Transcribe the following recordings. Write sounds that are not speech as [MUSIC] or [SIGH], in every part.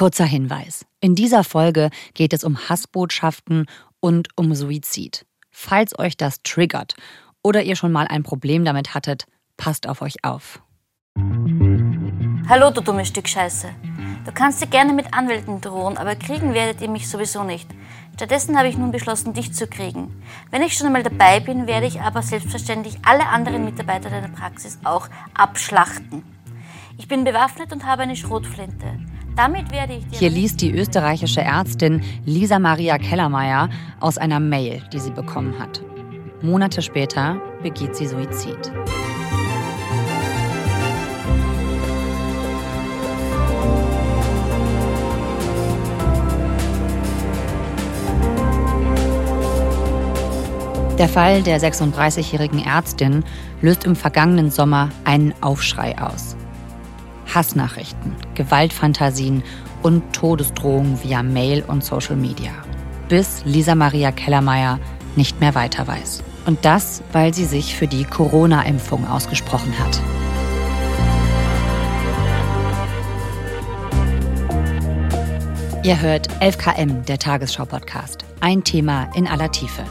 Kurzer Hinweis. In dieser Folge geht es um Hassbotschaften und um Suizid. Falls euch das triggert oder ihr schon mal ein Problem damit hattet, passt auf euch auf. Hallo, du dummes Stück Scheiße. Du kannst dir gerne mit Anwälten drohen, aber kriegen werdet ihr mich sowieso nicht. Stattdessen habe ich nun beschlossen, dich zu kriegen. Wenn ich schon einmal dabei bin, werde ich aber selbstverständlich alle anderen Mitarbeiter deiner Praxis auch abschlachten. Ich bin bewaffnet und habe eine Schrotflinte. Hier liest die österreichische Ärztin Lisa Maria Kellermeier aus einer Mail, die sie bekommen hat. Monate später begeht sie Suizid. Der Fall der 36-jährigen Ärztin löst im vergangenen Sommer einen Aufschrei aus. Hassnachrichten, Gewaltfantasien und Todesdrohungen via Mail und Social Media. Bis Lisa Maria Kellermeier nicht mehr weiter weiß. Und das, weil sie sich für die Corona-Impfung ausgesprochen hat. Ihr hört 11KM, der Tagesschau-Podcast. Ein Thema in aller Tiefe.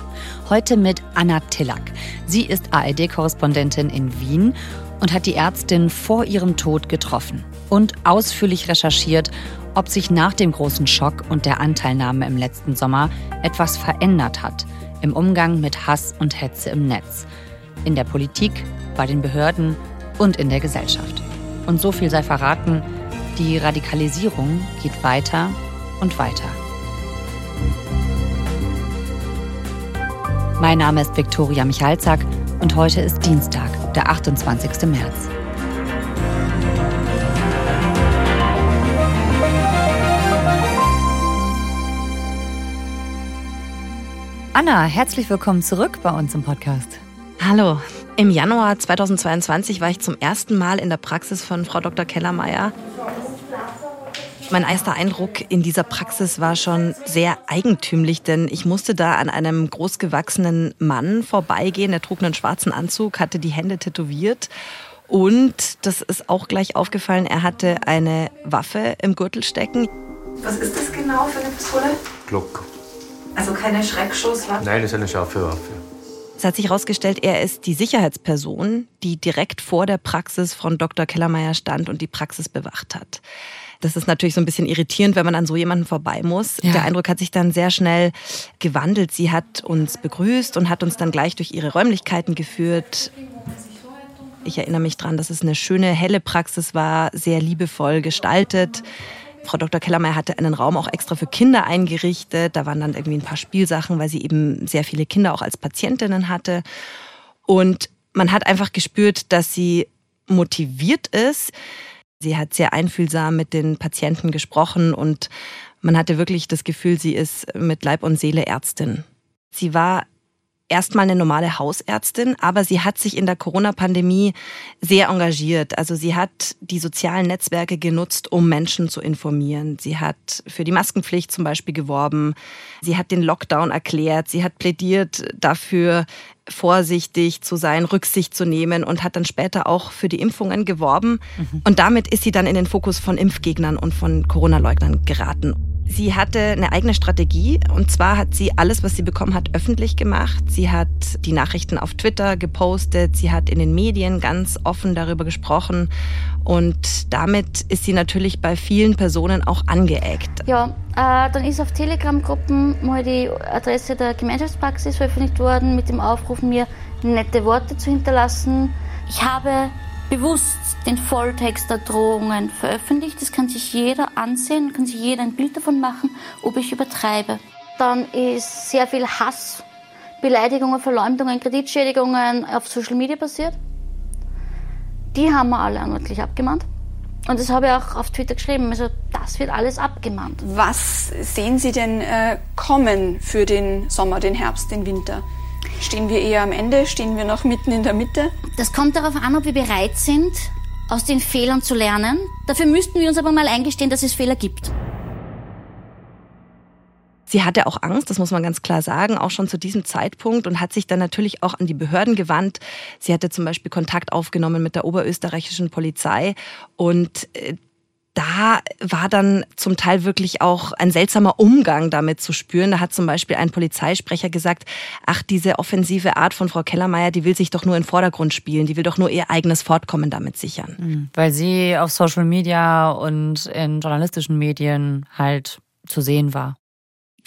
Heute mit Anna Tillack. Sie ist ARD-Korrespondentin in Wien und hat die Ärztin vor ihrem Tod getroffen und ausführlich recherchiert, ob sich nach dem großen Schock und der Anteilnahme im letzten Sommer etwas verändert hat im Umgang mit Hass und Hetze im Netz, in der Politik, bei den Behörden und in der Gesellschaft. Und so viel sei verraten, die Radikalisierung geht weiter und weiter. Mein Name ist Viktoria Michalzack und heute ist Dienstag, der 28. März. Anna, herzlich willkommen zurück bei uns im Podcast. Hallo. Im Januar 2022 war ich zum ersten Mal in der Praxis von Frau Dr. Kellermeier. Mein erster Eindruck in dieser Praxis war schon sehr eigentümlich, denn ich musste da an einem großgewachsenen Mann vorbeigehen. Er trug einen schwarzen Anzug, hatte die Hände tätowiert und das ist auch gleich aufgefallen, er hatte eine Waffe im Gürtel stecken. Was ist das genau für eine Pistole? Glock. Also keine Schreckschusswaffe? Nein, das ist eine scharfe Waffe. Es hat sich herausgestellt, er ist die Sicherheitsperson, die direkt vor der Praxis von Dr. Kellermeier stand und die Praxis bewacht hat. Das ist natürlich so ein bisschen irritierend, wenn man an so jemanden vorbei muss. Ja. Der Eindruck hat sich dann sehr schnell gewandelt. Sie hat uns begrüßt und hat uns dann gleich durch ihre Räumlichkeiten geführt. Ich erinnere mich daran, dass es eine schöne, helle Praxis war, sehr liebevoll gestaltet. Frau Dr. Kellermeier hatte einen Raum auch extra für Kinder eingerichtet. Da waren dann irgendwie ein paar Spielsachen, weil sie eben sehr viele Kinder auch als Patientinnen hatte. Und man hat einfach gespürt, dass sie motiviert ist. Sie hat sehr einfühlsam mit den Patienten gesprochen und man hatte wirklich das Gefühl, sie ist mit Leib und Seele Ärztin. Sie war erstmal eine normale Hausärztin, aber sie hat sich in der Corona-Pandemie sehr engagiert. Also sie hat die sozialen Netzwerke genutzt, um Menschen zu informieren. Sie hat für die Maskenpflicht zum Beispiel geworben. Sie hat den Lockdown erklärt. Sie hat plädiert dafür, vorsichtig zu sein, Rücksicht zu nehmen und hat dann später auch für die Impfungen geworben. Mhm. Und damit ist sie dann in den Fokus von Impfgegnern und von Corona-Leugnern geraten. Sie hatte eine eigene Strategie und zwar hat sie alles, was sie bekommen hat, öffentlich gemacht. Sie hat die Nachrichten auf Twitter gepostet, sie hat in den Medien ganz offen darüber gesprochen und damit ist sie natürlich bei vielen Personen auch angeeckt. Ja, äh, dann ist auf Telegram-Gruppen mal die Adresse der Gemeinschaftspraxis veröffentlicht worden mit dem Aufruf, mir nette Worte zu hinterlassen. Ich habe bewusst den Volltext der Drohungen veröffentlicht. Das kann sich jeder ansehen, kann sich jeder ein Bild davon machen, ob ich übertreibe. Dann ist sehr viel Hass, Beleidigungen, Verleumdungen, Kreditschädigungen auf Social Media passiert. Die haben wir alle anwaltlich abgemahnt. Und das habe ich auch auf Twitter geschrieben. Also das wird alles abgemahnt. Was sehen Sie denn äh, kommen für den Sommer, den Herbst, den Winter? Stehen wir eher am Ende? Stehen wir noch mitten in der Mitte? Das kommt darauf an, ob wir bereit sind, aus den Fehlern zu lernen. Dafür müssten wir uns aber mal eingestehen, dass es Fehler gibt. Sie hatte auch Angst, das muss man ganz klar sagen, auch schon zu diesem Zeitpunkt und hat sich dann natürlich auch an die Behörden gewandt. Sie hatte zum Beispiel Kontakt aufgenommen mit der oberösterreichischen Polizei und äh, da war dann zum Teil wirklich auch ein seltsamer Umgang damit zu spüren. Da hat zum Beispiel ein Polizeisprecher gesagt, ach, diese offensive Art von Frau Kellermeier, die will sich doch nur in Vordergrund spielen, die will doch nur ihr eigenes Fortkommen damit sichern. Mhm. Weil sie auf Social Media und in journalistischen Medien halt zu sehen war.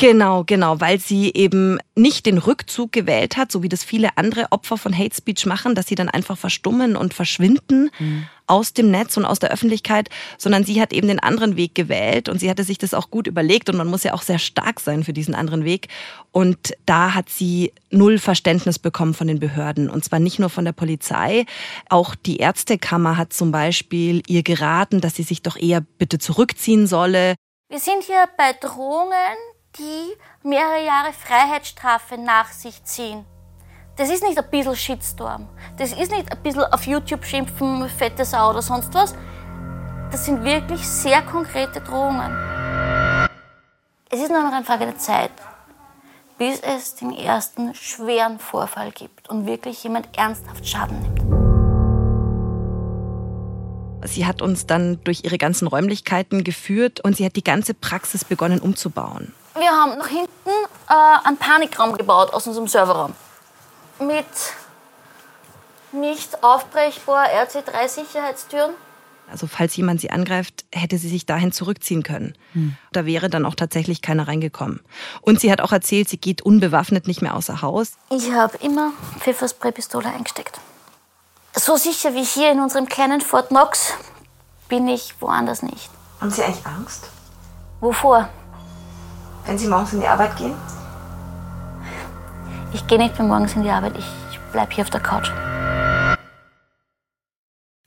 Genau, genau, weil sie eben nicht den Rückzug gewählt hat, so wie das viele andere Opfer von Hate Speech machen, dass sie dann einfach verstummen und verschwinden mhm. aus dem Netz und aus der Öffentlichkeit, sondern sie hat eben den anderen Weg gewählt und sie hatte sich das auch gut überlegt und man muss ja auch sehr stark sein für diesen anderen Weg. Und da hat sie null Verständnis bekommen von den Behörden und zwar nicht nur von der Polizei, auch die Ärztekammer hat zum Beispiel ihr geraten, dass sie sich doch eher bitte zurückziehen solle. Wir sind hier bei Drohungen die mehrere Jahre Freiheitsstrafe nach sich ziehen. Das ist nicht ein bisschen Shitstorm. Das ist nicht ein bisschen auf YouTube schimpfen, fette Sau oder sonst was. Das sind wirklich sehr konkrete Drohungen. Es ist nur noch eine Frage der Zeit, bis es den ersten schweren Vorfall gibt und wirklich jemand ernsthaft Schaden nimmt. Sie hat uns dann durch ihre ganzen Räumlichkeiten geführt und sie hat die ganze Praxis begonnen umzubauen. Wir haben nach hinten äh, einen Panikraum gebaut aus unserem Serverraum. Mit nicht aufbrechbar RC3 Sicherheitstüren. Also falls jemand sie angreift, hätte sie sich dahin zurückziehen können. Hm. Da wäre dann auch tatsächlich keiner reingekommen. Und sie hat auch erzählt, sie geht unbewaffnet nicht mehr außer Haus. Ich habe immer Pfefferspray-Pistole eingesteckt. So sicher wie hier in unserem kleinen Fort Knox bin ich woanders nicht. Haben Sie eigentlich Angst? Wovor? Wenn Sie morgens in die Arbeit gehen? Ich gehe nicht mehr morgens in die Arbeit, ich bleibe hier auf der Couch.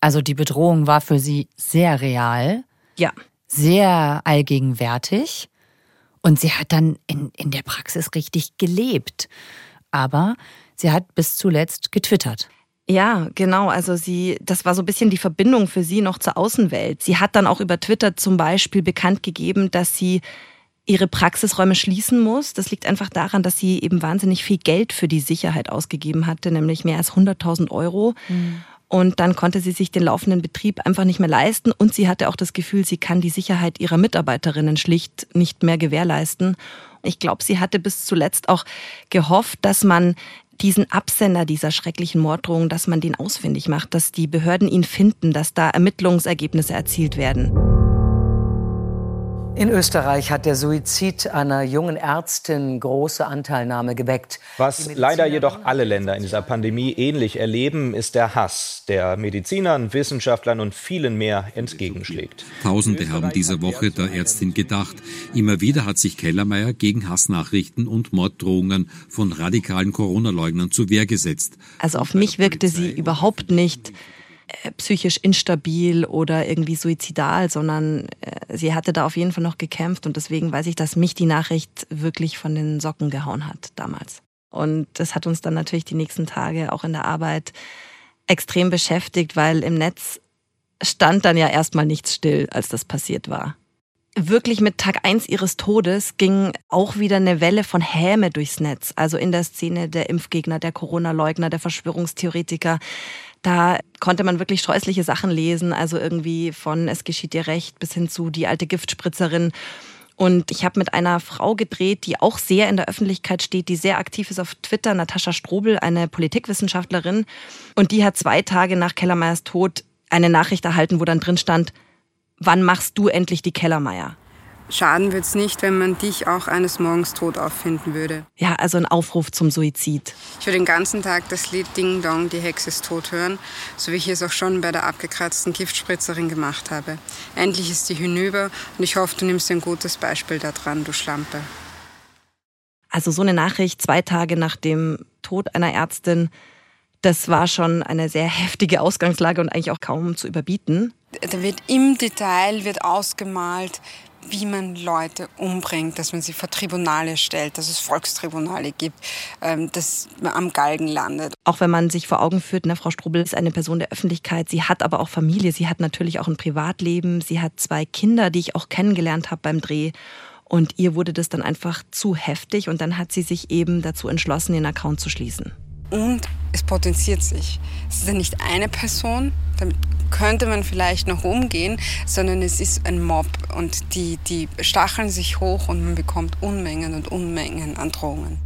Also die Bedrohung war für Sie sehr real. Ja. Sehr allgegenwärtig. Und sie hat dann in, in der Praxis richtig gelebt. Aber sie hat bis zuletzt getwittert. Ja, genau. Also sie, das war so ein bisschen die Verbindung für sie noch zur Außenwelt. Sie hat dann auch über Twitter zum Beispiel bekannt gegeben, dass sie ihre Praxisräume schließen muss. Das liegt einfach daran, dass sie eben wahnsinnig viel Geld für die Sicherheit ausgegeben hatte, nämlich mehr als 100.000 Euro. Mhm. Und dann konnte sie sich den laufenden Betrieb einfach nicht mehr leisten. Und sie hatte auch das Gefühl, sie kann die Sicherheit ihrer Mitarbeiterinnen schlicht nicht mehr gewährleisten. Ich glaube, sie hatte bis zuletzt auch gehofft, dass man diesen Absender dieser schrecklichen Morddrohung, dass man den ausfindig macht, dass die Behörden ihn finden, dass da Ermittlungsergebnisse erzielt werden. In Österreich hat der Suizid einer jungen Ärztin große Anteilnahme geweckt. Was leider jedoch alle Länder in dieser Pandemie ähnlich erleben, ist der Hass, der Medizinern, Wissenschaftlern und vielen mehr entgegenschlägt. Tausende haben diese Woche der Ärztin gedacht. Immer wieder hat sich Kellermeier gegen Hassnachrichten und Morddrohungen von radikalen Corona-Leugnern zur Wehr gesetzt. Also auf mich wirkte sie überhaupt nicht psychisch instabil oder irgendwie suizidal, sondern äh, sie hatte da auf jeden Fall noch gekämpft und deswegen weiß ich, dass mich die Nachricht wirklich von den Socken gehauen hat damals. Und das hat uns dann natürlich die nächsten Tage auch in der Arbeit extrem beschäftigt, weil im Netz stand dann ja erstmal nichts still, als das passiert war. Wirklich mit Tag eins ihres Todes ging auch wieder eine Welle von Häme durchs Netz. Also in der Szene der Impfgegner, der Corona-Leugner, der Verschwörungstheoretiker. Da konnte man wirklich scheußliche Sachen lesen, also irgendwie von Es geschieht dir recht bis hin zu die alte Giftspritzerin. Und ich habe mit einer Frau gedreht, die auch sehr in der Öffentlichkeit steht, die sehr aktiv ist auf Twitter, Natascha Strobel, eine Politikwissenschaftlerin. Und die hat zwei Tage nach Kellermeyers Tod eine Nachricht erhalten, wo dann drin stand, wann machst du endlich die Kellermeier? Schaden wird es nicht, wenn man dich auch eines Morgens tot auffinden würde. Ja, also ein Aufruf zum Suizid. Ich würde den ganzen Tag das Lied Ding Dong, die Hexe ist tot hören, so wie ich es auch schon bei der abgekratzten Giftspritzerin gemacht habe. Endlich ist sie hinüber und ich hoffe, du nimmst ein gutes Beispiel daran, du Schlampe. Also so eine Nachricht zwei Tage nach dem Tod einer Ärztin, das war schon eine sehr heftige Ausgangslage und eigentlich auch kaum zu überbieten. Da wird im Detail wird ausgemalt, wie man Leute umbringt, dass man sie vor Tribunale stellt, dass es Volkstribunale gibt, ähm, dass man am Galgen landet. Auch wenn man sich vor Augen führt, ne, Frau Strubel ist eine Person der Öffentlichkeit, sie hat aber auch Familie, sie hat natürlich auch ein Privatleben, sie hat zwei Kinder, die ich auch kennengelernt habe beim Dreh. Und ihr wurde das dann einfach zu heftig und dann hat sie sich eben dazu entschlossen, den Account zu schließen. Und es potenziert sich. Es ist ja nicht eine Person, damit könnte man vielleicht noch umgehen, sondern es ist ein Mob und die, die stacheln sich hoch und man bekommt Unmengen und Unmengen an Drohungen.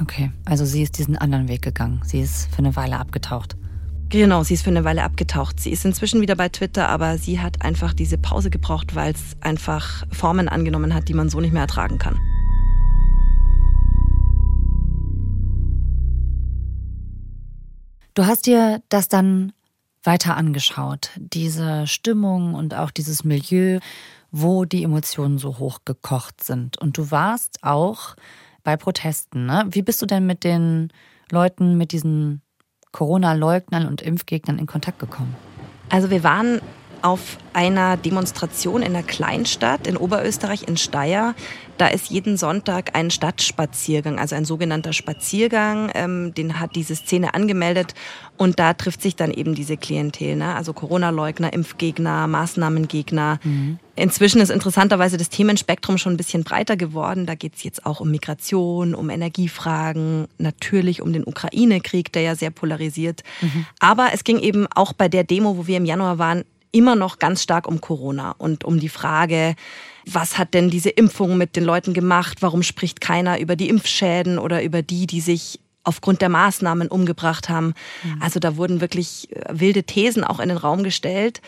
Okay, also sie ist diesen anderen Weg gegangen. Sie ist für eine Weile abgetaucht. Genau, sie ist für eine Weile abgetaucht. Sie ist inzwischen wieder bei Twitter, aber sie hat einfach diese Pause gebraucht, weil es einfach Formen angenommen hat, die man so nicht mehr ertragen kann. Du hast dir das dann weiter angeschaut, diese Stimmung und auch dieses Milieu, wo die Emotionen so hoch gekocht sind. Und du warst auch bei Protesten. Ne? Wie bist du denn mit den Leuten, mit diesen Corona-Leugnern und Impfgegnern in Kontakt gekommen? Also wir waren auf einer Demonstration in einer Kleinstadt in Oberösterreich in Steyr. Da ist jeden Sonntag ein Stadtspaziergang, also ein sogenannter Spaziergang. Ähm, den hat diese Szene angemeldet und da trifft sich dann eben diese Klientel, ne? also Corona-Leugner, Impfgegner, Maßnahmengegner. Mhm. Inzwischen ist interessanterweise das Themenspektrum schon ein bisschen breiter geworden. Da geht es jetzt auch um Migration, um Energiefragen, natürlich um den Ukraine-Krieg, der ja sehr polarisiert. Mhm. Aber es ging eben auch bei der Demo, wo wir im Januar waren, immer noch ganz stark um Corona und um die Frage, was hat denn diese Impfung mit den Leuten gemacht? Warum spricht keiner über die Impfschäden oder über die, die sich aufgrund der Maßnahmen umgebracht haben? Mhm. Also da wurden wirklich äh, wilde Thesen auch in den Raum gestellt.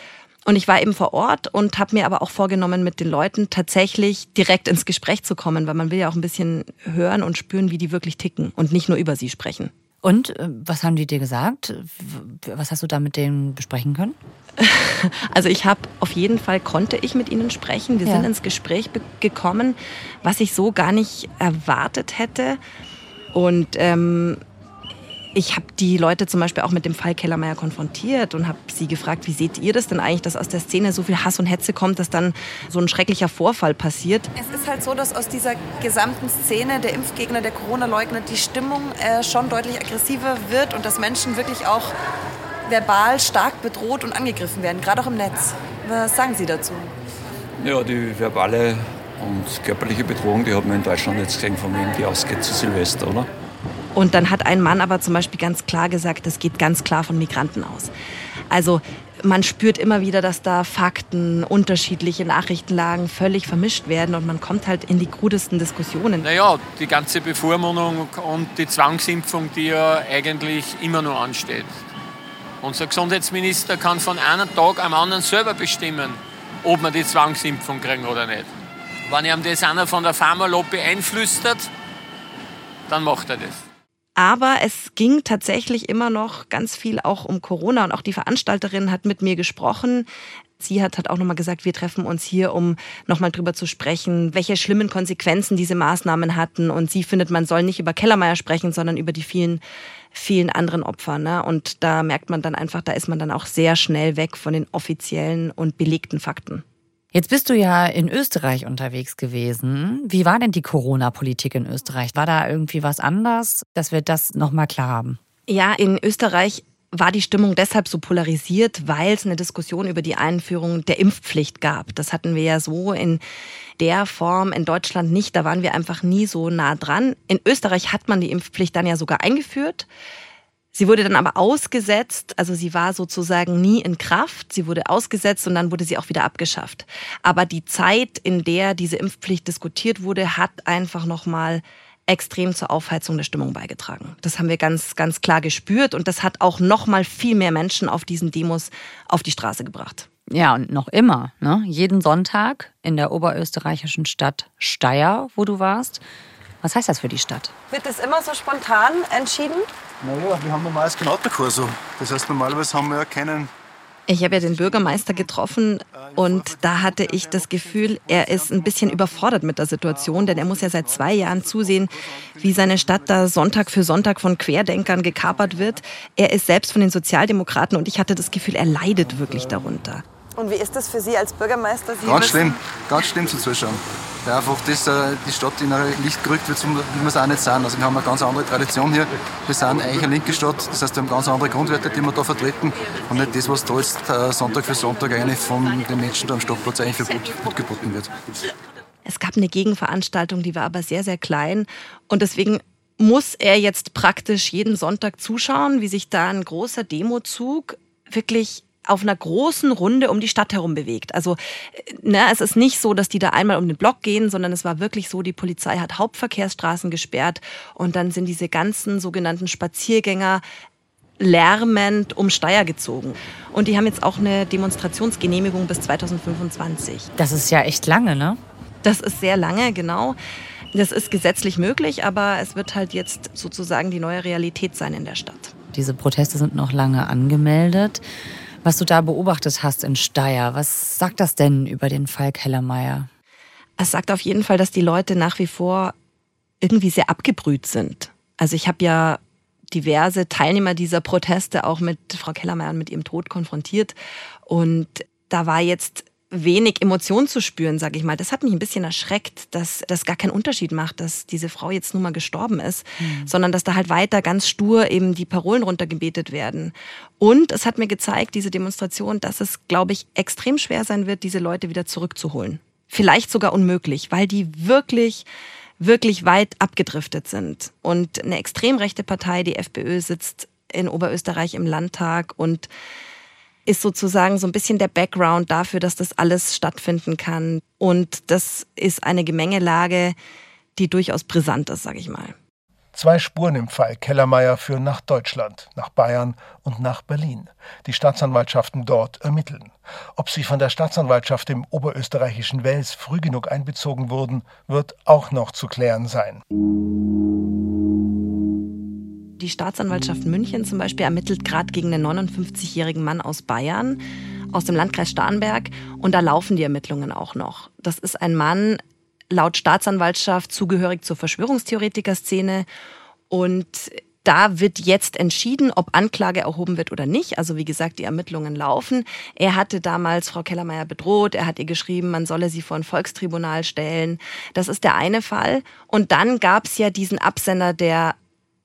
Und ich war eben vor Ort und habe mir aber auch vorgenommen, mit den Leuten tatsächlich direkt ins Gespräch zu kommen, weil man will ja auch ein bisschen hören und spüren, wie die wirklich ticken und nicht nur über sie sprechen. Und äh, was haben die dir gesagt? Was hast du da mit denen besprechen können? [LAUGHS] Also ich habe auf jeden Fall konnte ich mit ihnen sprechen. Wir ja. sind ins Gespräch gekommen, was ich so gar nicht erwartet hätte. Und ähm, ich habe die Leute zum Beispiel auch mit dem Fall Kellermeier konfrontiert und habe sie gefragt, wie seht ihr das denn eigentlich, dass aus der Szene so viel Hass und Hetze kommt, dass dann so ein schrecklicher Vorfall passiert? Es ist halt so, dass aus dieser gesamten Szene der Impfgegner, der Corona-Leugner die Stimmung äh, schon deutlich aggressiver wird und dass Menschen wirklich auch verbal stark bedroht und angegriffen werden, gerade auch im Netz. Was sagen Sie dazu? Ja, die verbale und körperliche Bedrohung, die haben wir in Deutschland jetzt gesehen, von wem die ausgeht zu Silvester, oder? Und dann hat ein Mann aber zum Beispiel ganz klar gesagt, das geht ganz klar von Migranten aus. Also man spürt immer wieder, dass da Fakten, unterschiedliche Nachrichtenlagen völlig vermischt werden und man kommt halt in die krudesten Diskussionen. Naja, die ganze Bevormundung und die Zwangsimpfung, die ja eigentlich immer nur ansteht. Unser Gesundheitsminister kann von einem Tag am anderen selber bestimmen, ob wir die Zwangsimpfung kriegen oder nicht. Wenn ihm das einer von der Pharmalobby einflüstert, dann macht er das. Aber es ging tatsächlich immer noch ganz viel auch um Corona und auch die Veranstalterin hat mit mir gesprochen. Sie hat, hat auch nochmal gesagt, wir treffen uns hier, um nochmal drüber zu sprechen, welche schlimmen Konsequenzen diese Maßnahmen hatten. Und sie findet, man soll nicht über Kellermeier sprechen, sondern über die vielen vielen anderen Opfern. Ne? Und da merkt man dann einfach, da ist man dann auch sehr schnell weg von den offiziellen und belegten Fakten. Jetzt bist du ja in Österreich unterwegs gewesen. Wie war denn die Corona-Politik in Österreich? War da irgendwie was anders, dass wir das nochmal klar haben? Ja, in Österreich war die Stimmung deshalb so polarisiert, weil es eine Diskussion über die Einführung der Impfpflicht gab. Das hatten wir ja so in der Form in Deutschland nicht. Da waren wir einfach nie so nah dran. In Österreich hat man die Impfpflicht dann ja sogar eingeführt. Sie wurde dann aber ausgesetzt, also sie war sozusagen nie in Kraft. Sie wurde ausgesetzt und dann wurde sie auch wieder abgeschafft. Aber die Zeit, in der diese Impfpflicht diskutiert wurde, hat einfach nochmal extrem zur Aufheizung der Stimmung beigetragen. Das haben wir ganz, ganz klar gespürt und das hat auch noch mal viel mehr Menschen auf diesen Demos auf die Straße gebracht. Ja, und noch immer, ne? jeden Sonntag in der oberösterreichischen Stadt Steyr, wo du warst. Was heißt das für die Stadt? Wird das immer so spontan entschieden? Naja, wir haben normales Genauperkurs. Das heißt, normalerweise haben wir ja keinen ich habe ja den Bürgermeister getroffen und da hatte ich das Gefühl, er ist ein bisschen überfordert mit der Situation, denn er muss ja seit zwei Jahren zusehen, wie seine Stadt da Sonntag für Sonntag von Querdenkern gekapert wird. Er ist selbst von den Sozialdemokraten und ich hatte das Gefühl, er leidet wirklich darunter. Und wie ist das für Sie als Bürgermeister? Sie ganz schlimm, ganz schlimm zu zuschauen. Ja, einfach das, äh, die Stadt in ein Licht gerückt wird, wie wir es auch nicht sind. Also wir haben eine ganz andere Tradition hier. Wir sind eigentlich eine linke Stadt, das heißt, wir haben ganz andere Grundwerte, die wir da vertreten und nicht das, was da jetzt äh, Sonntag für Sonntag eigentlich von den Menschen da am Stadtplatz eigentlich für gut geboten wird. Es gab eine Gegenveranstaltung, die war aber sehr, sehr klein und deswegen muss er jetzt praktisch jeden Sonntag zuschauen, wie sich da ein großer Demozug wirklich auf einer großen Runde um die Stadt herum bewegt. Also ne, es ist nicht so, dass die da einmal um den Block gehen, sondern es war wirklich so, die Polizei hat Hauptverkehrsstraßen gesperrt und dann sind diese ganzen sogenannten Spaziergänger lärmend um Steier gezogen. Und die haben jetzt auch eine Demonstrationsgenehmigung bis 2025. Das ist ja echt lange, ne? Das ist sehr lange, genau. Das ist gesetzlich möglich, aber es wird halt jetzt sozusagen die neue Realität sein in der Stadt. Diese Proteste sind noch lange angemeldet. Was du da beobachtet hast in Steyr, was sagt das denn über den Fall Kellermeier? Es sagt auf jeden Fall, dass die Leute nach wie vor irgendwie sehr abgebrüht sind. Also ich habe ja diverse Teilnehmer dieser Proteste auch mit Frau Kellermeier und mit ihrem Tod konfrontiert. Und da war jetzt wenig Emotion zu spüren, sage ich mal. Das hat mich ein bisschen erschreckt, dass das gar keinen Unterschied macht, dass diese Frau jetzt nun mal gestorben ist, mhm. sondern dass da halt weiter ganz stur eben die Parolen runtergebetet werden. Und es hat mir gezeigt, diese Demonstration, dass es, glaube ich, extrem schwer sein wird, diese Leute wieder zurückzuholen. Vielleicht sogar unmöglich, weil die wirklich wirklich weit abgedriftet sind. Und eine extrem rechte Partei, die FPÖ, sitzt in Oberösterreich im Landtag und ist sozusagen so ein bisschen der Background dafür, dass das alles stattfinden kann. Und das ist eine Gemengelage, die durchaus brisant ist, sage ich mal. Zwei Spuren im Fall Kellermeier führen nach Deutschland, nach Bayern und nach Berlin. Die Staatsanwaltschaften dort ermitteln. Ob sie von der Staatsanwaltschaft im oberösterreichischen Wels früh genug einbezogen wurden, wird auch noch zu klären sein. Die Staatsanwaltschaft München zum Beispiel ermittelt gerade gegen einen 59-jährigen Mann aus Bayern, aus dem Landkreis Starnberg. Und da laufen die Ermittlungen auch noch. Das ist ein Mann, laut Staatsanwaltschaft zugehörig zur Verschwörungstheoretiker-Szene. Und da wird jetzt entschieden, ob Anklage erhoben wird oder nicht. Also wie gesagt, die Ermittlungen laufen. Er hatte damals Frau Kellermeier bedroht. Er hat ihr geschrieben, man solle sie vor ein Volkstribunal stellen. Das ist der eine Fall. Und dann gab es ja diesen Absender der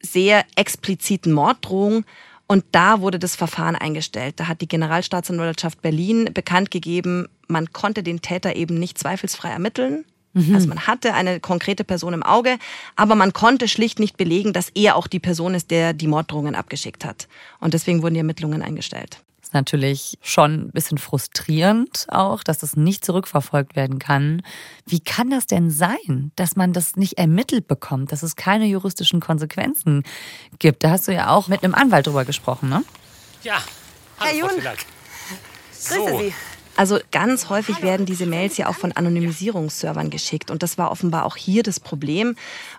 sehr expliziten Morddrohung. Und da wurde das Verfahren eingestellt. Da hat die Generalstaatsanwaltschaft Berlin bekannt gegeben, man konnte den Täter eben nicht zweifelsfrei ermitteln. Mhm. Also man hatte eine konkrete Person im Auge, aber man konnte schlicht nicht belegen, dass er auch die Person ist, der die Morddrohungen abgeschickt hat. Und deswegen wurden die Ermittlungen eingestellt. Ist natürlich schon ein bisschen frustrierend auch, dass das nicht zurückverfolgt werden kann. Wie kann das denn sein, dass man das nicht ermittelt bekommt, dass es keine juristischen Konsequenzen gibt? Da hast du ja auch mit einem Anwalt drüber gesprochen, ne? Ja, Herr Jun. Grüße Sie. Also ganz häufig werden diese Mails ja auch von Anonymisierungsservern geschickt und das war offenbar auch hier das Problem.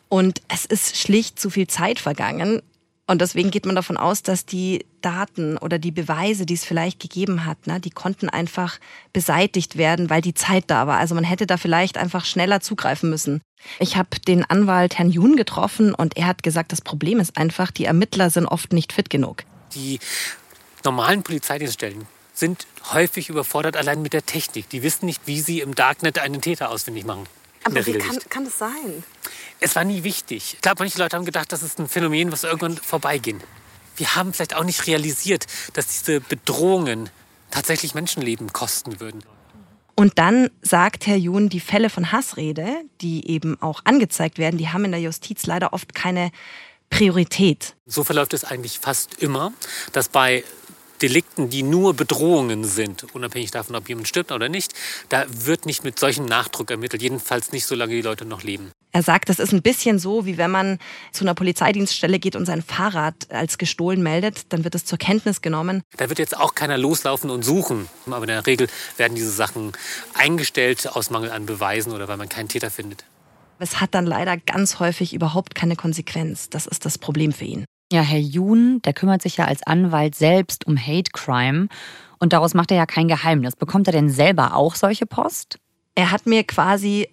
Und es ist schlicht zu viel Zeit vergangen. Und deswegen geht man davon aus, dass die Daten oder die Beweise, die es vielleicht gegeben hat, ne, die konnten einfach beseitigt werden, weil die Zeit da war. Also man hätte da vielleicht einfach schneller zugreifen müssen. Ich habe den Anwalt Herrn Jun getroffen und er hat gesagt, das Problem ist einfach, die Ermittler sind oft nicht fit genug. Die normalen Polizeidienststellen sind häufig überfordert allein mit der Technik. Die wissen nicht, wie sie im Darknet einen Täter ausfindig machen. Aber wie kann, kann, das sein? Es war nie wichtig. Ich glaube, manche Leute haben gedacht, das ist ein Phänomen, was irgendwann vorbeigehen. Wir haben vielleicht auch nicht realisiert, dass diese Bedrohungen tatsächlich Menschenleben kosten würden. Und dann sagt Herr Jun, die Fälle von Hassrede, die eben auch angezeigt werden, die haben in der Justiz leider oft keine Priorität. So verläuft es eigentlich fast immer, dass bei Delikten, die nur Bedrohungen sind, unabhängig davon, ob jemand stirbt oder nicht, da wird nicht mit solchem Nachdruck ermittelt, jedenfalls nicht, solange die Leute noch leben. Er sagt, das ist ein bisschen so, wie wenn man zu einer Polizeidienststelle geht und sein Fahrrad als gestohlen meldet, dann wird es zur Kenntnis genommen. Da wird jetzt auch keiner loslaufen und suchen. Aber in der Regel werden diese Sachen eingestellt aus Mangel an Beweisen oder weil man keinen Täter findet. Es hat dann leider ganz häufig überhaupt keine Konsequenz. Das ist das Problem für ihn. Ja, Herr Jun, der kümmert sich ja als Anwalt selbst um Hate Crime und daraus macht er ja kein Geheimnis. Bekommt er denn selber auch solche Post? Er hat mir quasi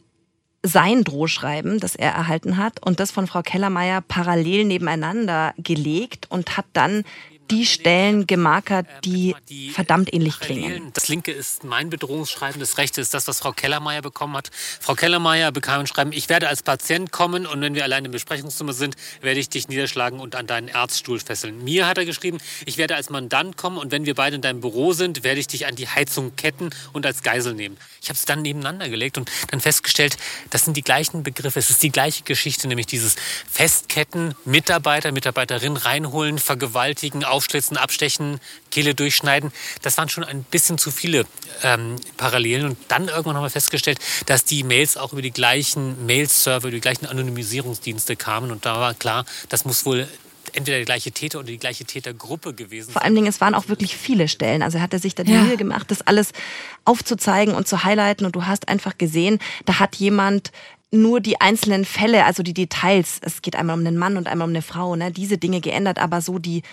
sein Drohschreiben, das er erhalten hat, und das von Frau Kellermeier parallel nebeneinander gelegt und hat dann die Stellen gemarkert, die verdammt ähnlich klingen. Das linke ist mein Bedrohungsschreiben, das rechte ist das, was Frau Kellermeier bekommen hat. Frau Kellermeier bekam ein Schreiben, ich werde als Patient kommen und wenn wir allein im Besprechungszimmer sind, werde ich dich niederschlagen und an deinen Arztstuhl fesseln. Mir hat er geschrieben, ich werde als Mandant kommen und wenn wir beide in deinem Büro sind, werde ich dich an die Heizung ketten und als Geisel nehmen. Ich habe es dann nebeneinander gelegt und dann festgestellt, das sind die gleichen Begriffe, es ist die gleiche Geschichte, nämlich dieses Festketten, Mitarbeiter, Mitarbeiterin reinholen, vergewaltigen, aufschlitzen, abstechen, Kehle durchschneiden. Das waren schon ein bisschen zu viele ähm, Parallelen. Und dann irgendwann haben wir festgestellt, dass die Mails auch über die gleichen Mail-Server, die gleichen Anonymisierungsdienste kamen. Und da war klar, das muss wohl entweder der gleiche Täter oder die gleiche Tätergruppe gewesen. Vor allen Dingen, es waren auch wirklich viele Stellen. Also er hatte sich da die ja. Mühe gemacht, das alles aufzuzeigen und zu highlighten. Und du hast einfach gesehen, da hat jemand nur die einzelnen Fälle, also die Details, es geht einmal um einen Mann und einmal um eine Frau, ne, diese Dinge geändert, aber so die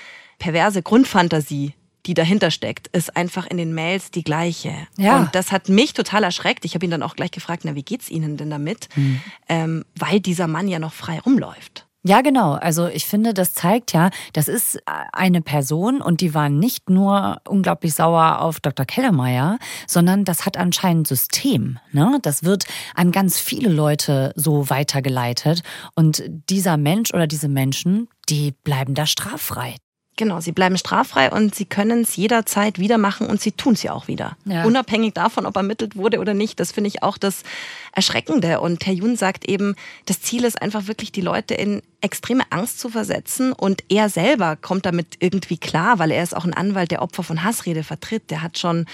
perverse Grundfantasie, die dahinter steckt, ist einfach in den Mails die gleiche. Ja. Und das hat mich total erschreckt. Ich habe ihn dann auch gleich gefragt, na, wie geht's Ihnen denn damit? Mhm. Ähm, weil dieser Mann ja noch frei rumläuft. Ja, genau. Also ich finde, das zeigt ja, das ist eine Person und die war nicht nur unglaublich sauer auf Dr. Kellermeier, sondern das hat anscheinend System. Ne? Das wird an ganz viele Leute so weitergeleitet und dieser Mensch oder diese Menschen, die bleiben da straffrei. Genau, sie bleiben straffrei und sie können es jederzeit wieder machen und sie tun es ja auch wieder. Ja. Unabhängig davon, ob ermittelt wurde oder nicht. Das finde ich auch das Erschreckende. Und Herr Jun sagt eben, das Ziel ist einfach wirklich, die Leute in extreme Angst zu versetzen. Und er selber kommt damit irgendwie klar, weil er ist auch ein Anwalt, der Opfer von Hassrede vertritt. Der hat schon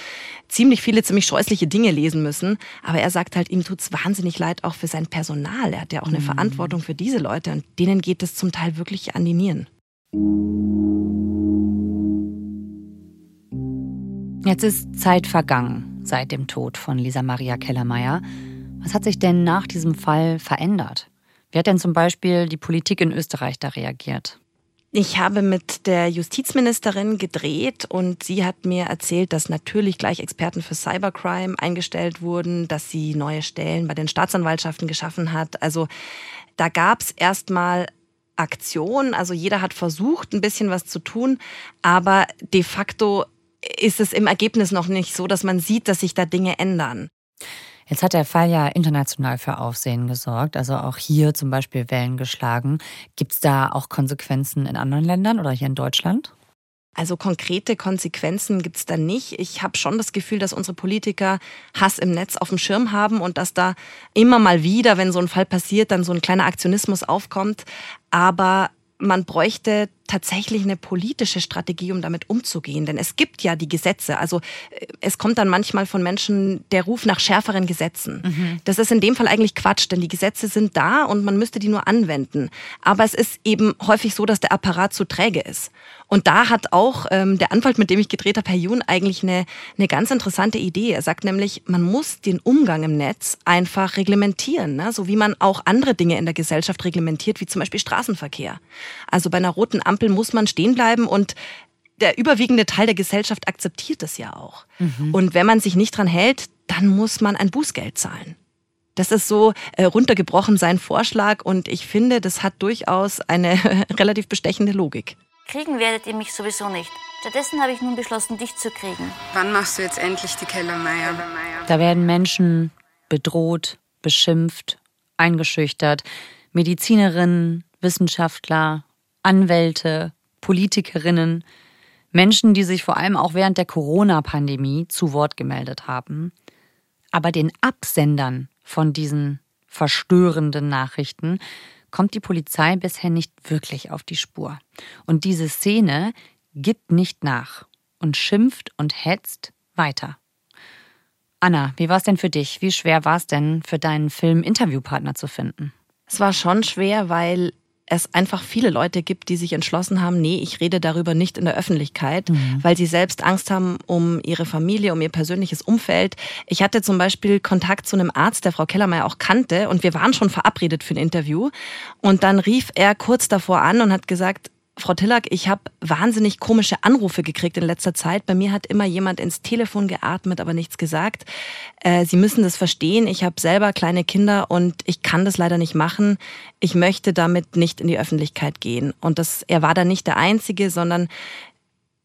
ziemlich viele, ziemlich scheußliche Dinge lesen müssen. Aber er sagt halt, ihm tut's wahnsinnig leid auch für sein Personal. Er hat ja auch eine mhm. Verantwortung für diese Leute und denen geht es zum Teil wirklich an die Nieren. Jetzt ist Zeit vergangen seit dem Tod von Lisa Maria Kellermeier. Was hat sich denn nach diesem Fall verändert? Wie hat denn zum Beispiel die Politik in Österreich da reagiert? Ich habe mit der Justizministerin gedreht und sie hat mir erzählt, dass natürlich gleich Experten für Cybercrime eingestellt wurden, dass sie neue Stellen bei den Staatsanwaltschaften geschaffen hat. Also da gab es erstmal Aktion, also jeder hat versucht, ein bisschen was zu tun, aber de facto ist es im Ergebnis noch nicht so, dass man sieht, dass sich da Dinge ändern. Jetzt hat der Fall ja international für Aufsehen gesorgt, also auch hier zum Beispiel Wellen geschlagen. Gibt es da auch Konsequenzen in anderen Ländern oder hier in Deutschland? Also konkrete Konsequenzen gibt es da nicht. Ich habe schon das Gefühl, dass unsere Politiker Hass im Netz auf dem Schirm haben und dass da immer mal wieder, wenn so ein Fall passiert, dann so ein kleiner Aktionismus aufkommt. Aber man bräuchte tatsächlich eine politische Strategie, um damit umzugehen. Denn es gibt ja die Gesetze. Also äh, es kommt dann manchmal von Menschen der Ruf nach schärferen Gesetzen. Mhm. Das ist in dem Fall eigentlich Quatsch, denn die Gesetze sind da und man müsste die nur anwenden. Aber es ist eben häufig so, dass der Apparat zu träge ist. Und da hat auch ähm, der Anwalt, mit dem ich gedreht habe, Herr Jun, eigentlich eine, eine ganz interessante Idee. Er sagt nämlich, man muss den Umgang im Netz einfach reglementieren, ne? so wie man auch andere Dinge in der Gesellschaft reglementiert, wie zum Beispiel Straßenverkehr. Also bei einer roten Ampel muss man stehen bleiben und der überwiegende Teil der Gesellschaft akzeptiert das ja auch. Mhm. Und wenn man sich nicht dran hält, dann muss man ein Bußgeld zahlen. Das ist so äh, runtergebrochen sein Vorschlag und ich finde, das hat durchaus eine [LAUGHS] relativ bestechende Logik. Kriegen werdet ihr mich sowieso nicht. Stattdessen habe ich nun beschlossen, dich zu kriegen. Wann machst du jetzt endlich die Kellermeier? Da werden Menschen bedroht, beschimpft, eingeschüchtert. Medizinerinnen, Wissenschaftler, Anwälte, Politikerinnen, Menschen, die sich vor allem auch während der Corona-Pandemie zu Wort gemeldet haben. Aber den Absendern von diesen verstörenden Nachrichten kommt die Polizei bisher nicht wirklich auf die Spur. Und diese Szene gibt nicht nach und schimpft und hetzt weiter. Anna, wie war es denn für dich? Wie schwer war es denn für deinen Film Interviewpartner zu finden? Es war schon schwer, weil es einfach viele Leute gibt, die sich entschlossen haben, nee, ich rede darüber nicht in der Öffentlichkeit, mhm. weil sie selbst Angst haben um ihre Familie, um ihr persönliches Umfeld. Ich hatte zum Beispiel Kontakt zu einem Arzt, der Frau Kellermeier auch kannte und wir waren schon verabredet für ein Interview. Und dann rief er kurz davor an und hat gesagt, Frau Tillack, ich habe wahnsinnig komische Anrufe gekriegt in letzter Zeit. Bei mir hat immer jemand ins Telefon geatmet, aber nichts gesagt. Äh, Sie müssen das verstehen. Ich habe selber kleine Kinder und ich kann das leider nicht machen. Ich möchte damit nicht in die Öffentlichkeit gehen. Und das, er war da nicht der Einzige, sondern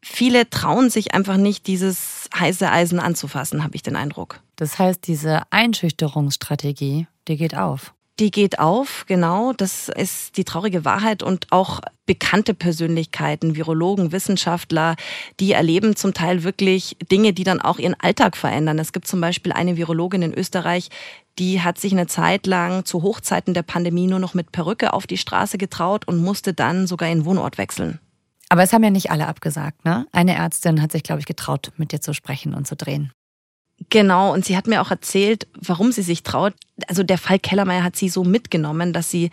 viele trauen sich einfach nicht, dieses heiße Eisen anzufassen, habe ich den Eindruck. Das heißt, diese Einschüchterungsstrategie, die geht auf. Die geht auf, genau. Das ist die traurige Wahrheit. Und auch bekannte Persönlichkeiten, Virologen, Wissenschaftler, die erleben zum Teil wirklich Dinge, die dann auch ihren Alltag verändern. Es gibt zum Beispiel eine Virologin in Österreich, die hat sich eine Zeit lang zu Hochzeiten der Pandemie nur noch mit Perücke auf die Straße getraut und musste dann sogar ihren Wohnort wechseln. Aber es haben ja nicht alle abgesagt, ne? Eine Ärztin hat sich, glaube ich, getraut, mit dir zu sprechen und zu drehen. Genau, und sie hat mir auch erzählt, warum sie sich traut. Also der Fall Kellermeier hat sie so mitgenommen, dass sie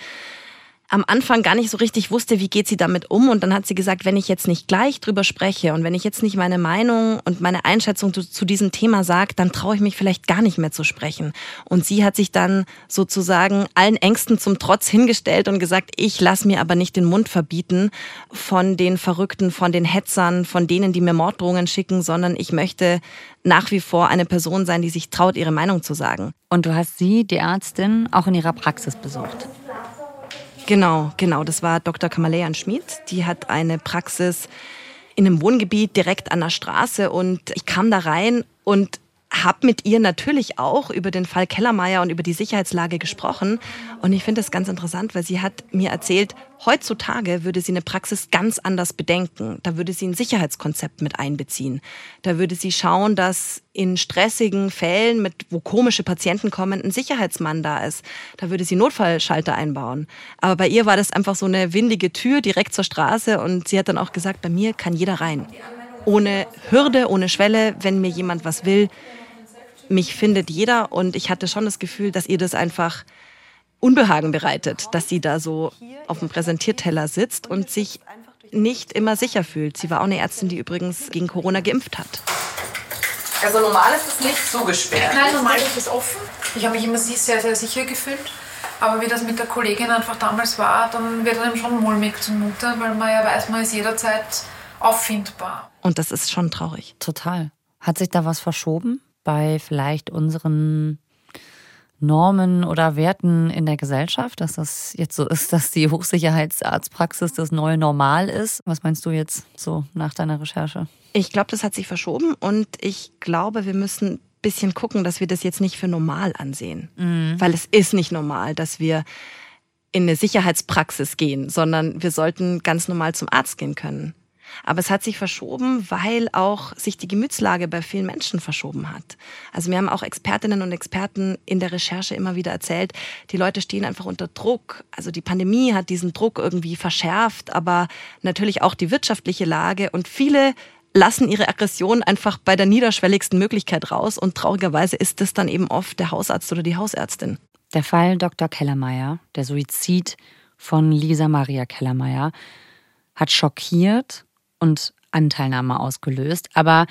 am Anfang gar nicht so richtig wusste, wie geht sie damit um. Und dann hat sie gesagt, wenn ich jetzt nicht gleich drüber spreche und wenn ich jetzt nicht meine Meinung und meine Einschätzung zu, zu diesem Thema sage, dann traue ich mich vielleicht gar nicht mehr zu sprechen. Und sie hat sich dann sozusagen allen Ängsten zum Trotz hingestellt und gesagt, ich lasse mir aber nicht den Mund verbieten von den Verrückten, von den Hetzern, von denen, die mir Morddrohungen schicken, sondern ich möchte nach wie vor eine Person sein, die sich traut, ihre Meinung zu sagen. Und du hast sie, die Ärztin, auch in ihrer Praxis besucht. Genau, genau. Das war Dr. Kamalean Schmid. Die hat eine Praxis in einem Wohngebiet direkt an der Straße und ich kam da rein und habe mit ihr natürlich auch über den Fall Kellermeier und über die Sicherheitslage gesprochen. Und ich finde das ganz interessant, weil sie hat mir erzählt, heutzutage würde sie eine Praxis ganz anders bedenken. Da würde sie ein Sicherheitskonzept mit einbeziehen. Da würde sie schauen, dass in stressigen Fällen, mit, wo komische Patienten kommen, ein Sicherheitsmann da ist. Da würde sie Notfallschalter einbauen. Aber bei ihr war das einfach so eine windige Tür direkt zur Straße und sie hat dann auch gesagt, bei mir kann jeder rein. Ohne Hürde, ohne Schwelle, wenn mir jemand was will, mich findet jeder und ich hatte schon das Gefühl, dass ihr das einfach Unbehagen bereitet, dass sie da so auf dem Präsentierteller sitzt und sich nicht immer sicher fühlt. Sie war auch eine Ärztin, die übrigens gegen Corona geimpft hat. Also normal ist es nicht zugesperrt. Nein, normal ist es offen. Ich habe mich immer sehr, sehr sicher gefühlt. Aber wie das mit der Kollegin einfach damals war, dann wird einem schon mulmig zumute, weil man ja weiß, man ist jederzeit auffindbar. Und das ist schon traurig. Total. Hat sich da was verschoben? Bei vielleicht unseren Normen oder Werten in der Gesellschaft, dass das jetzt so ist, dass die Hochsicherheitsarztpraxis das neue Normal ist. Was meinst du jetzt so nach deiner Recherche? Ich glaube, das hat sich verschoben und ich glaube, wir müssen ein bisschen gucken, dass wir das jetzt nicht für normal ansehen. Mhm. Weil es ist nicht normal, dass wir in eine Sicherheitspraxis gehen, sondern wir sollten ganz normal zum Arzt gehen können. Aber es hat sich verschoben, weil auch sich die Gemütslage bei vielen Menschen verschoben hat. Also mir haben auch Expertinnen und Experten in der Recherche immer wieder erzählt, die Leute stehen einfach unter Druck. Also die Pandemie hat diesen Druck irgendwie verschärft, aber natürlich auch die wirtschaftliche Lage und viele lassen ihre Aggression einfach bei der niederschwelligsten Möglichkeit raus und traurigerweise ist das dann eben oft der Hausarzt oder die Hausärztin. Der Fall Dr. Kellermeier, der Suizid von Lisa Maria Kellermeier, hat schockiert und Anteilnahme ausgelöst. Aber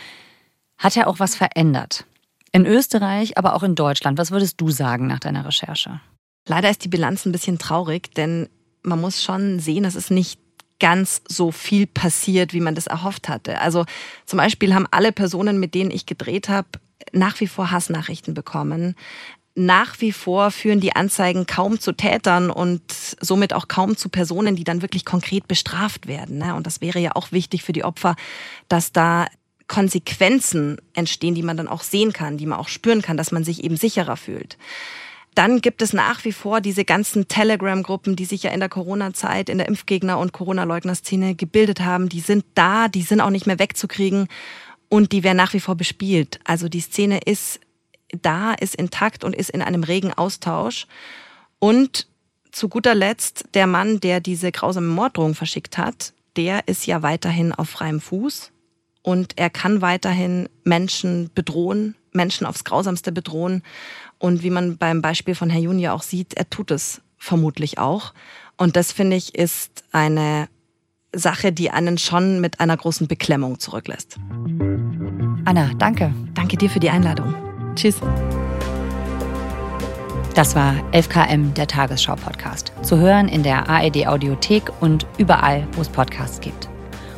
hat er auch was verändert? In Österreich, aber auch in Deutschland. Was würdest du sagen nach deiner Recherche? Leider ist die Bilanz ein bisschen traurig, denn man muss schon sehen, dass es nicht ganz so viel passiert, wie man das erhofft hatte. Also zum Beispiel haben alle Personen, mit denen ich gedreht habe, nach wie vor Hassnachrichten bekommen nach wie vor führen die Anzeigen kaum zu Tätern und somit auch kaum zu Personen, die dann wirklich konkret bestraft werden. Ne? Und das wäre ja auch wichtig für die Opfer, dass da Konsequenzen entstehen, die man dann auch sehen kann, die man auch spüren kann, dass man sich eben sicherer fühlt. Dann gibt es nach wie vor diese ganzen Telegram-Gruppen, die sich ja in der Corona-Zeit in der Impfgegner- und Corona-Leugner-Szene gebildet haben. Die sind da, die sind auch nicht mehr wegzukriegen und die werden nach wie vor bespielt. Also die Szene ist da, ist intakt und ist in einem regen Austausch. Und zu guter Letzt, der Mann, der diese grausame Morddrohung verschickt hat, der ist ja weiterhin auf freiem Fuß und er kann weiterhin Menschen bedrohen, Menschen aufs Grausamste bedrohen. Und wie man beim Beispiel von Herr Juni auch sieht, er tut es vermutlich auch. Und das finde ich ist eine Sache, die einen schon mit einer großen Beklemmung zurücklässt. Anna, danke. Danke dir für die Einladung. Tschüss. Das war 11KM, der Tagesschau-Podcast. Zu hören in der ARD-Audiothek und überall, wo es Podcasts gibt.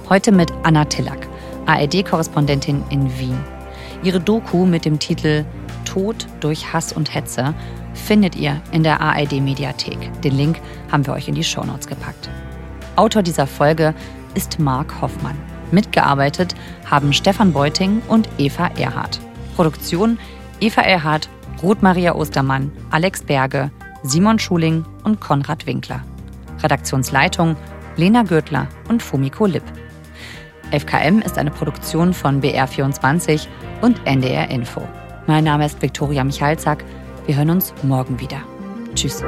Heute mit Anna Tillack, ARD-Korrespondentin in Wien. Ihre Doku mit dem Titel Tod durch Hass und Hetze findet ihr in der ARD-Mediathek. Den Link haben wir euch in die Shownotes gepackt. Autor dieser Folge ist Marc Hoffmann. Mitgearbeitet haben Stefan Beuting und Eva Erhardt. Produktion Eva Erhardt, Ruth Maria Ostermann, Alex Berge, Simon Schuling und Konrad Winkler. Redaktionsleitung Lena Gürtler und Fumiko Lipp. FKM ist eine Produktion von BR24 und NDR Info. Mein Name ist Viktoria Michalzack. Wir hören uns morgen wieder. Tschüss.